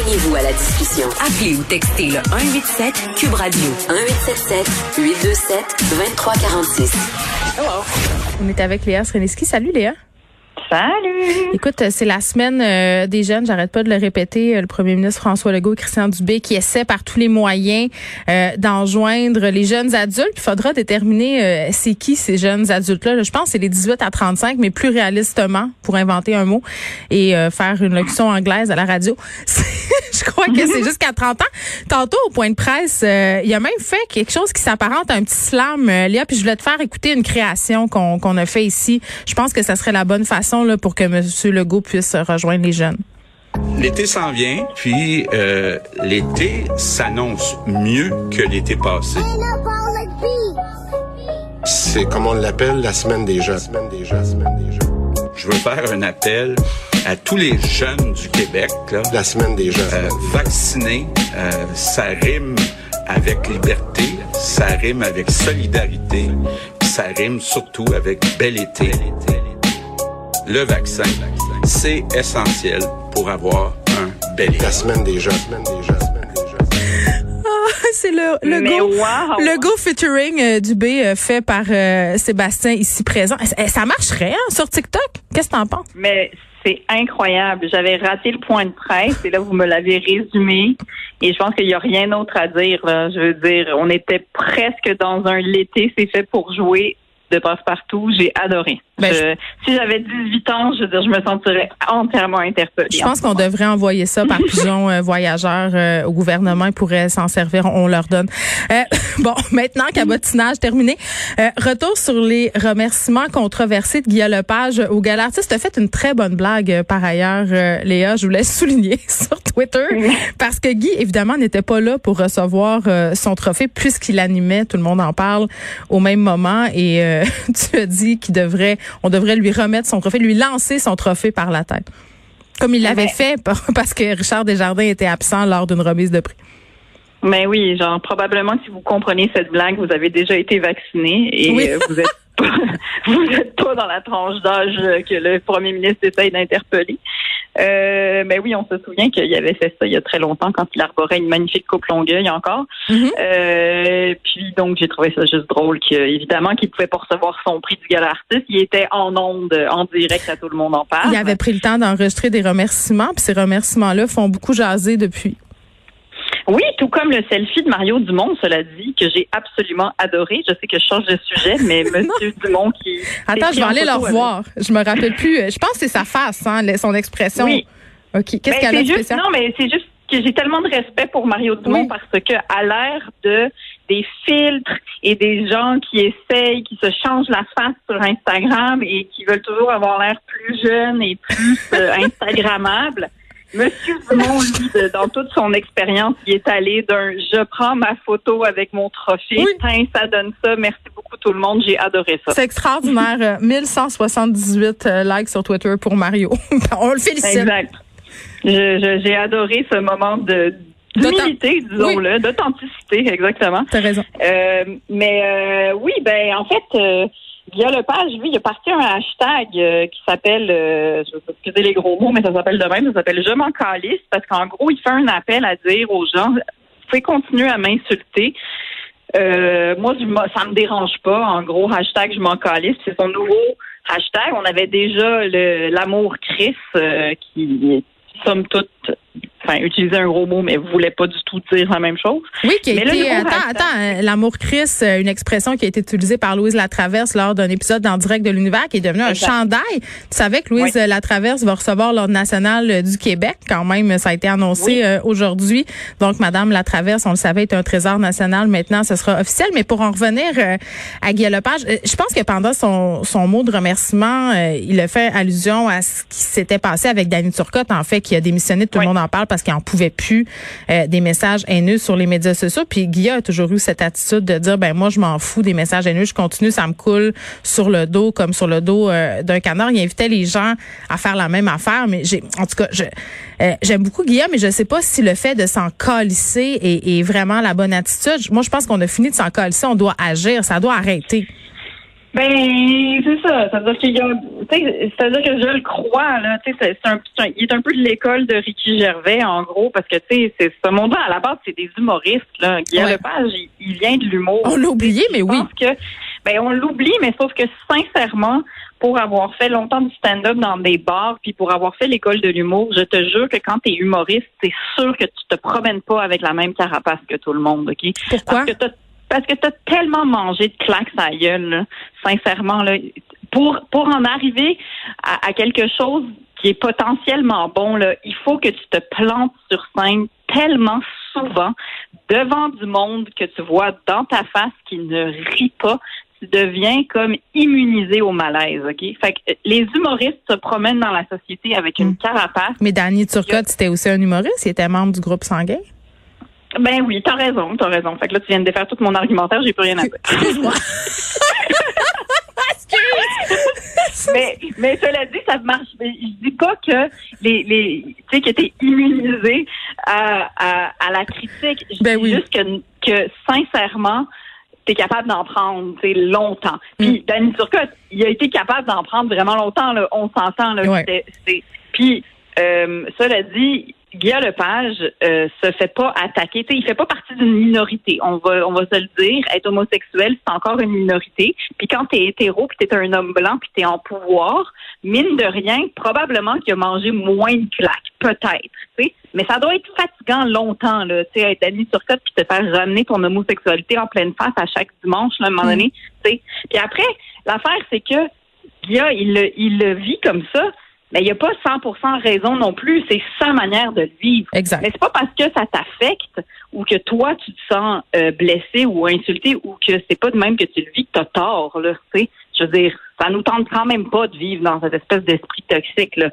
Joignez-vous à la discussion. Appelez ou textez le 187 Cube Radio 1877 827 2346. On est avec Léa Sreneski. Salut Léa. Salut! Écoute, c'est la semaine euh, des jeunes, j'arrête pas de le répéter, euh, le premier ministre François Legault et Christian Dubé qui essaie par tous les moyens euh, d'enjoindre les jeunes adultes. Il faudra déterminer c'est qui ces jeunes adultes-là. Je pense que c'est les 18 à 35, mais plus réalistement, pour inventer un mot et faire une locution anglaise à la radio. je crois que c'est jusqu'à 30 ans. Tantôt, au point de presse, il a même fait quelque chose qui s'apparente à un petit slam, Léa, puis je voulais te faire écouter une création qu'on a fait ici. Je pense que ça serait la bonne façon pour que M. Legault puisse rejoindre les jeunes? L'été s'en vient, puis euh, l'été s'annonce mieux que l'été passé. C'est comme on l'appelle la semaine des jeunes. Je veux faire un appel à tous les jeunes du Québec. la semaine des jeunes. Euh, vaccinés, euh, ça rime avec liberté, ça rime avec solidarité, ça rime surtout avec bel été le vaccin, c'est essentiel pour avoir un bel La semaine semaine déjà, ah, c'est le, le go, le go featuring euh, du B euh, fait par euh, Sébastien ici présent. Ça marcherait hein, sur TikTok? Qu'est-ce que t'en penses? Mais c'est incroyable. J'avais raté le point de presse et là, vous me l'avez résumé. Et je pense qu'il n'y a rien d'autre à dire. Je veux dire, on était presque dans un l'été, c'est fait pour jouer de passe-partout. J'ai adoré. Ben, si j'avais 18 ans, je veux dire, je me sentirais entièrement interpellée. Je pense qu'on devrait envoyer ça par pigeon euh, voyageur euh, au gouvernement. Ils pourraient s'en servir. On leur donne. Euh, bon, maintenant, cabotinage terminé. retour sur les remerciements controversés de Guillaume Lepage au Galartiste. Tu as fait une très bonne blague par ailleurs, Léa. Je voulais souligner sur Twitter parce que Guy, évidemment, n'était pas là pour recevoir son trophée puisqu'il animait, tout le monde en parle, au même moment. Et tu as dit qu'il devrait on devrait lui remettre son trophée, lui lancer son trophée par la tête. Comme il l'avait fait parce que Richard Desjardins était absent lors d'une remise de prix. Mais oui, genre probablement si vous comprenez cette blague, vous avez déjà été vacciné et euh, vous êtes vous n'êtes pas dans la tranche d'âge que le premier ministre essaye d'interpeller. Euh, ben oui, on se souvient qu'il avait fait ça il y a très longtemps quand il arborait une magnifique coupe longueuil encore. Mm-hmm. euh, puis donc j'ai trouvé ça juste drôle qu'évidemment qu'il pouvait pas recevoir son prix du gala artiste. Il était en onde, en direct à tout le monde en parle. Il avait pris le temps d'enregistrer des remerciements, puis ces remerciements-là font beaucoup jaser depuis. Oui, tout comme le selfie de Mario Dumont, cela dit, que j'ai absolument adoré. Je sais que je change de sujet, mais Monsieur Dumont qui. Attends, je vais aller le revoir. Je me rappelle plus. Je pense que c'est sa face, hein, son expression. Oui. OK. Qu'est-ce ben, qu'elle a de spécial? Non, mais c'est juste que j'ai tellement de respect pour Mario Dumont parce que à l'ère de des filtres et des gens qui essayent, qui se changent la face sur Instagram et qui veulent toujours avoir l'air plus jeune et plus euh, Instagrammable. Monsieur Dumont, lui, dans toute son expérience, il est allé d'un je prends ma photo avec mon trophée, oui. ça donne ça, merci beaucoup tout le monde, j'ai adoré ça. C'est extraordinaire. 1178 euh, likes sur Twitter pour Mario. On le félicite. Exact. J'ai adoré ce moment de d'humilité, disons-le, d'authenticité, exactement. T'as raison. Euh, mais euh, oui, ben en fait, Guillaume Lepage, lui, il a parti un hashtag euh, qui s'appelle, euh, je vais excuser les gros mots, mais ça s'appelle de même, ça s'appelle Je m'en calisse, parce qu'en gros, il fait un appel à dire aux gens, vous pouvez continuer à m'insulter. Euh, moi, ça me dérange pas. En gros, hashtag Je m'en calisse, c'est son nouveau hashtag. On avait déjà l'amour Chris qui, somme toute, enfin, utiliser un gros mot, mais vous voulez pas du tout dire la même chose. Oui, qui a été, attends, attends, euh, l'amour Chris, euh, une expression qui a été utilisée par Louise Latraverse lors d'un épisode en direct de l'univers qui est devenu un chandail. Tu savais que Louise Latraverse va recevoir l'ordre national euh, du Québec, quand même, ça a été annoncé aujourd'hui. Donc, Madame Latraverse, on le savait, est un trésor national. Maintenant, ce sera officiel. Mais pour en revenir à Guy Lepage, je pense que pendant son, son mot de remerciement, il a fait allusion à ce qui s'était passé avec Danny Turcotte, en fait, qui a démissionné, tout le monde en parle parce qu'il n'en pouvait plus euh, des messages haineux sur les médias sociaux. Puis Guilla a toujours eu cette attitude de dire, ben moi, je m'en fous des messages haineux, je continue, ça me coule sur le dos comme sur le dos euh, d'un canard. Il invitait les gens à faire la même affaire, mais j'ai, en tout cas, euh, j'aime beaucoup Guillaume, mais je sais pas si le fait de s'en calisser est, est, vraiment la bonne attitude. Moi, je pense qu'on a fini de s'en calisser, on doit agir, ça doit arrêter. Ben, c'est ça. C'est-à-dire qu'il y a, c'est-à-dire que je le crois, là. Tu sais, c'est un, il est un peu de l'école de Ricky Gervais, en gros, parce que, tu sais, c'est ce monde-là, à la base, c'est des humoristes, là. Guillaume Lepage, il, vient de l'humour. On l'a oublié, mais oui. que, ben, on l'oublie, mais sauf que, sincèrement, pour avoir fait longtemps du stand-up dans des bars, puis pour avoir fait l'école de l'humour, je te jure que quand tu es humoriste, c'est sûr que tu te promènes pas avec la même carapace que tout le monde, OK? Pourquoi? Parce que parce que tu as tellement mangé de claques à gueule, sincèrement. Là, pour, pour en arriver à, quelque chose qui est potentiellement bon, là, il faut que tu te plantes sur scène tellement souvent devant du monde que tu vois dans ta face qui ne rit pas. Tu deviens comme immunisé au malaise, OK? Fait que les humoristes se promènent dans la société avec une hmm. carapace. Mais Danny Turcotte, c'était aussi un humoriste. Il était membre du groupe Sanguin. Ben oui, t'as raison, t'as raison. Fait que là, tu viens de défaire tout mon argumentaire, j'ai plus rien à dire. Excuse-moi. mais, mais cela dit, ça marche. Je dis pas que les, les tu sais, que t'es immunisé à, à, à, la critique. Je ben dis juste que, que sincèrement, t'es capable d'en prendre, tu longtemps. Puis, mm. Danny Turcotte, il a été capable d'en prendre vraiment longtemps, là. On s'entend, là. Ouais. Puis, euh, cela dit, Guillaume Lepage euh, se fait pas attaquer. sais, il fait pas partie d'une minorité. On va, on va se le dire. Être homosexuel, c'est encore une minorité. Puis quand t'es hétéro, puis t'es un homme blanc, puis t'es en pouvoir, mine de rien, probablement qu'il a mangé moins de claques, peut-être. Mais ça doit être fatigant longtemps, là. Tu sais, être ami sur côte puis te faire ramener ton homosexualité en pleine face à chaque dimanche, là, à un moment donné. sais. Puis après, l'affaire, c'est que Guillaume, il il le vit comme ça mais il n'y a pas 100% raison non plus. C'est sa manière de le vivre. Exact. Mais c'est pas parce que ça t'affecte ou que toi tu te sens euh, blessé ou insulté ou que c'est pas de même que tu le vis que t'as tort là. Tu sais, je veux dire, ça nous tente quand même pas de vivre dans cette espèce d'esprit toxique là.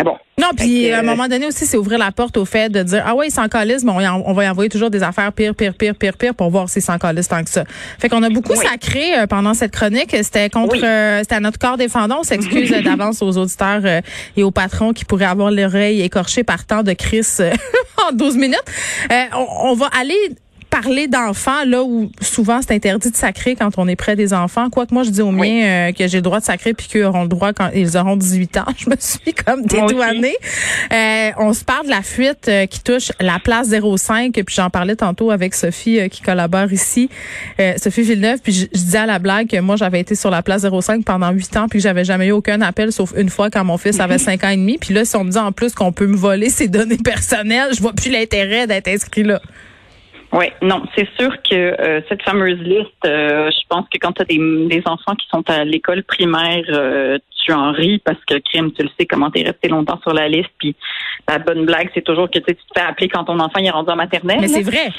Ah bon? Non, puis à un moment donné aussi, c'est ouvrir la porte au fait de dire ah ouais, ils s'en calissent, mais on, va y envoyer toujours des affaires pire, pire, pire, pire, pire pour voir s'ils s'en calissent tant que ça. Fait qu'on a beaucoup sacré euh, pendant cette chronique. C'était contre, euh, c'était à notre corps défendant. On s'excuse d'avance aux auditeurs euh, et aux patrons qui pourraient avoir l'oreille écorchée par tant de Chris en 12 minutes. on, on va aller parler d'enfants là où souvent c'est interdit de sacrer quand on est près des enfants. Quoique moi je dis aux miens euh, que j'ai le droit de sacrer puis qu'ils auront le droit quand ils auront 18 ans. Je me suis comme dédouanée. Euh, on se parle de la fuite euh, qui touche la place 05 puis j'en parlais tantôt avec Sophie qui collabore ici, Sophie Villeneuve puis je, disais à la blague que moi j'avais été sur la place 05 pendant 8 ans puis que j'avais jamais eu aucun appel sauf une fois quand mon fils avait 5 ans et demi puis là si on me dit en plus qu'on peut me voler ses données personnelles, je vois plus l'intérêt d'être inscrit là. Oui, non, c'est sûr que euh, cette fameuse liste, euh, je pense que quand tu as des, enfants qui sont à l'école primaire, euh, tu en ris parce que crime, tu le sais comment t'es resté longtemps sur la liste. Puis la bonne blague, c'est toujours que tu te fais appeler quand ton enfant est rendu en maternelle. Mais c'est vrai.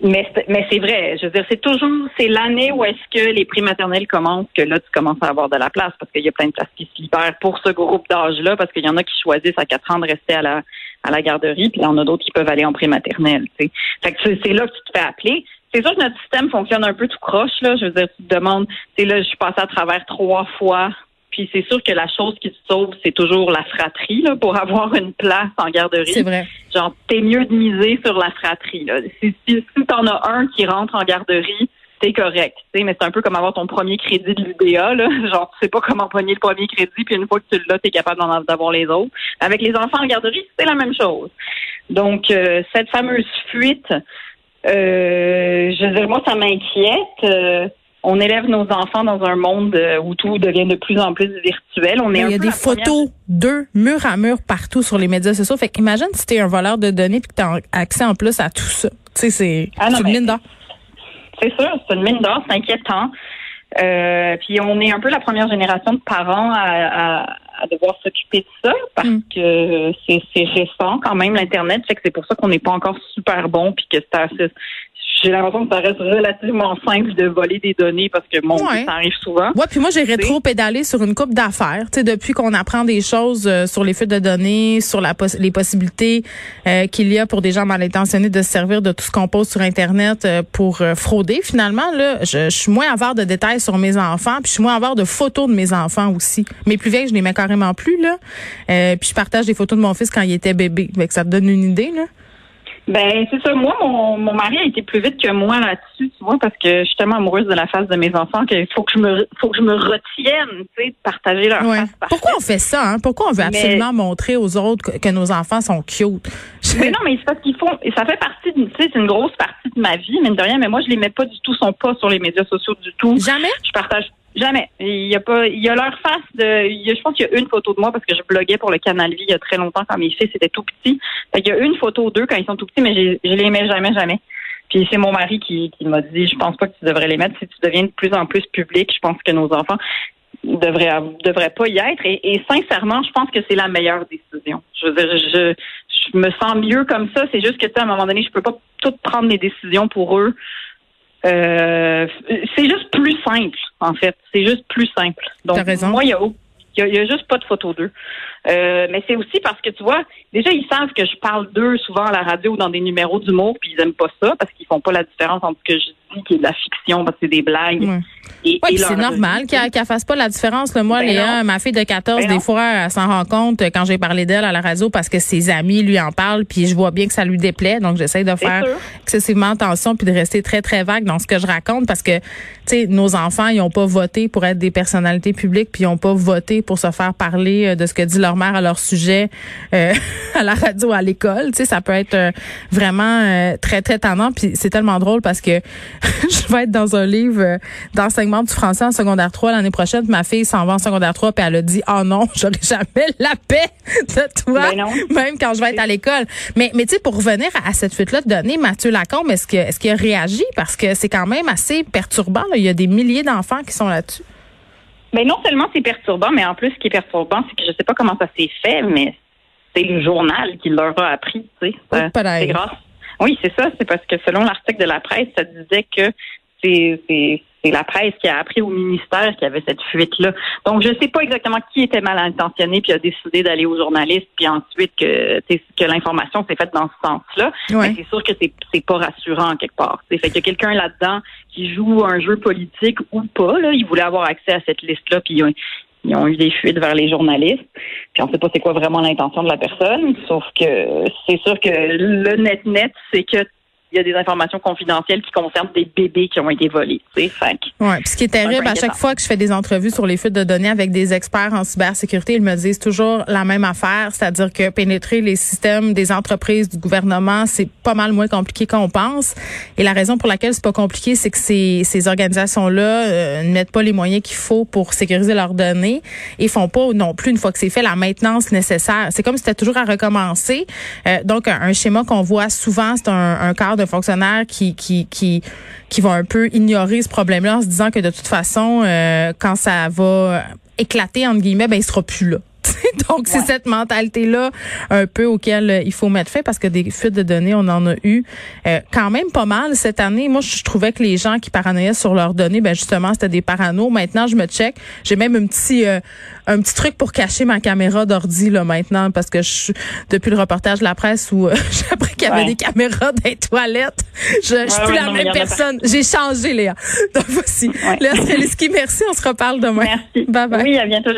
Mais, mais c'est vrai. Je veux dire, c'est toujours, c'est l'année où est-ce que les prix maternels commencent que là, tu commences à avoir de la place parce qu'il y a plein de places qui se libèrent pour ce groupe d'âge-là parce qu'il y en a qui choisissent à 4 ans de rester à la, à la garderie puis il y en a d'autres qui peuvent aller en prématernelle, tu sais. Fait que c'est là que tu te fais appeler. C'est sûr que notre système fonctionne un peu tout croche, là. Je veux dire, tu te demandes, tu sais, là, je suis passée à travers trois fois puis c'est sûr que la chose qui te sauve, c'est toujours la fratrie là, pour avoir une place en garderie. C'est vrai. Genre, t'es mieux de miser sur la fratrie. Là. Si, si, si t'en as un qui rentre en garderie, c'est correct. Mais c'est un peu comme avoir ton premier crédit de l'UDA. Là. Genre, tu sais pas comment pogner le premier crédit, puis une fois que tu l'as, t'es capable d'en avoir les autres. Avec les enfants en garderie, c'est la même chose. Donc, euh, cette fameuse fuite, euh, je veux dire, moi, ça m'inquiète. Euh, on élève nos enfants dans un monde euh, où tout devient de plus en plus virtuel. On est il y a des photos d'eux mur à mur partout sur les médias sociaux. Fait qu'imagine si t'es un voleur de données et que t'as accès en plus à tout ça. Tu sais, c'est ah une mine d'or. C'est sûr, c'est une mine d'or, c'est inquiétant. Euh, puis on est un peu la première génération de parents à, devoir s'occuper de ça parce mm. que c'est récent quand même l'internet, fait que c'est pour ça qu'on n'est pas encore super bon puis que c'est assez j'ai l'impression que ça reste relativement simple de voler des données parce que mon ça arrive souvent. Ouais, puis moi j'ai rétro pédalé sur une coupe d'affaires, tu sais depuis qu'on apprend des choses euh, sur les fuites de données, sur la les possibilités euh, qu'il y a pour des gens mal intentionnés de se servir de tout ce qu'on pose sur internet euh, pour frauder finalement là, je, suis moins avare de détails sur mes enfants, puis je suis moins avare de photos de mes enfants aussi. Mes plus vieilles, je les mets carrément plus là. puis je partage des photos de mon fils quand il était bébé, que ça te donne une idée là. Ben, c'est ça. Moi, mon, mon mari a été plus vite que moi là-dessus, tu vois, parce que je suis tellement amoureuse de la face de mes enfants qu'il faut que je me, faut que je me retienne, tu sais, de partager leur face. Pourquoi on fait ça, hein? Pourquoi on veut absolument montrer aux autres que, nos enfants sont cute? Mais non, mais c'est parce qu'ils font, ça fait partie, tu sais, c'est une grosse partie de ma vie, mine de rien, mais moi, je les mets pas du tout, sont pas sur les médias sociaux du tout. Jamais? Je partage Jamais. Il y a pas, il y a leur face de, je pense qu'il y a une photo de moi parce que je bloguais pour le Canal Vie il y a très longtemps quand mes fils étaient tout petits. il y a une photo d'eux quand ils sont tout petits, mais je, les mets jamais, jamais. Puis c'est mon mari qui, qui m'a dit, je pense pas que tu devrais les mettre. Si tu deviens de plus en plus public, je pense que nos enfants devraient, devraient pas y être. Et, sincèrement, je pense que c'est la meilleure décision. Je veux dire, je, je me sens mieux comme ça. C'est juste que, à un moment donné, je peux pas tout prendre les décisions pour eux. Euh, c'est juste plus simple, en fait. C'est juste plus simple. Donc, moi, il y a, y a, juste pas de photo d'eux. Euh, mais c'est aussi parce que tu vois, déjà ils savent que je parle d'eux souvent à la radio ou dans des numéros d'humour, puis ils aiment pas ça parce qu'ils font pas la différence entre ce que je dis qui est de la fiction parce que c'est des blagues. Oui, c'est normal qu'elle ne fasse pas la différence. Moi, ben Léa, ma fille de 14, ben des fois, elle s'en rend compte quand j'ai parlé d'elle à la radio parce que ses amis lui en parlent, puis je vois bien que ça lui déplaît. Donc, j'essaie de faire excessivement attention puis de rester très, très vague dans ce que je raconte parce que, tu sais, nos enfants, ils n'ont pas voté pour être des personnalités publiques puis ils n'ont pas voté pour se faire parler euh, de ce que dit leur mère à leur sujet euh, à la radio, à l'école. Tu sais, ça peut être euh, vraiment très, très tendant. Puis c'est tellement drôle parce que je vais être dans un livre d'enseignement du français en secondaire 3 l'année prochaine. Ma fille s'en va en secondaire 3 puis elle a dit "Oh non, j'aurai jamais la paix de toi ben même quand je vais être à l'école." Mais mais tu sais pour revenir à, cette fuite là de données, Mathieu Lacombe, est-ce que est-ce qu'il a réagi? Parce que c'est quand même assez perturbant il y a des milliers d'enfants qui sont là-dessus. Mais non seulement c'est perturbant, mais en plus ce qui est perturbant, c'est que je sais pas comment ça s'est fait, mais c'est le journal qui leur a appris, tu sais. Oh, c'est grâce. Oui, c'est ça, c'est parce que selon l'article de la presse, ça disait que c'est c'est la presse qui a appris au ministère qu'il y avait cette fuite-là. Donc, je ne sais pas exactement qui était mal intentionné puis a décidé d'aller aux journalistes, puis ensuite que, que l'information s'est faite dans ce sens-là. Mais c'est sûr que c'est, c'est pas rassurant quelque part. C'est fait qu'il y a quelqu'un là-dedans qui joue un jeu politique ou pas. Là. Il voulait avoir accès à cette liste-là, puis ils ont, eu des fuites vers les journalistes. Puis on ne sait pas c'est quoi vraiment l'intention de la personne. Sauf que c'est sûr que le net-net, c'est que il y a des informations confidentielles qui concernent des bébés qui ont été volés. Ouais, ce qui est terrible, à chaque fois que je fais des entrevues sur les fuites de données avec des experts en cybersécurité, ils me disent toujours la même affaire, c'est-à-dire que pénétrer les systèmes des entreprises, du gouvernement, c'est pas mal moins compliqué qu'on pense. Et la raison pour laquelle c'est pas compliqué, c'est que ces, ces organisations-là euh, ne mettent pas les moyens qu'il faut pour sécuriser leurs données et font pas non plus, une fois que c'est fait, la maintenance nécessaire. C'est comme si c'était toujours à recommencer. Euh, donc, un, schéma qu'on voit souvent, c'est un, un cadre fonctionnaires qui, qui, qui, qui vont un peu ignorer ce problème-là en se disant que de toute façon, euh, quand ça va éclater, entre guillemets, ben, il sera plus là. Donc, c'est cette mentalité-là un peu auquel euh, il faut mettre fin parce que des fuites de données, on en a eu euh, quand même pas mal cette année. Moi, je trouvais que les gens qui paranoïaient sur leurs données, ben justement, c'était des paranos. Maintenant, je me check. J'ai même un petit euh, un petit truc pour cacher ma caméra d'ordi là maintenant parce que je, depuis le reportage de la presse où j'ai appris qu'il y avait des caméras dans les toilettes, je, je suis plus la même personne. J'ai changé, Léa. Donc voici. Léa Streliski, merci. On se reparle demain. Merci. Bye bye. Oui, à bientôt.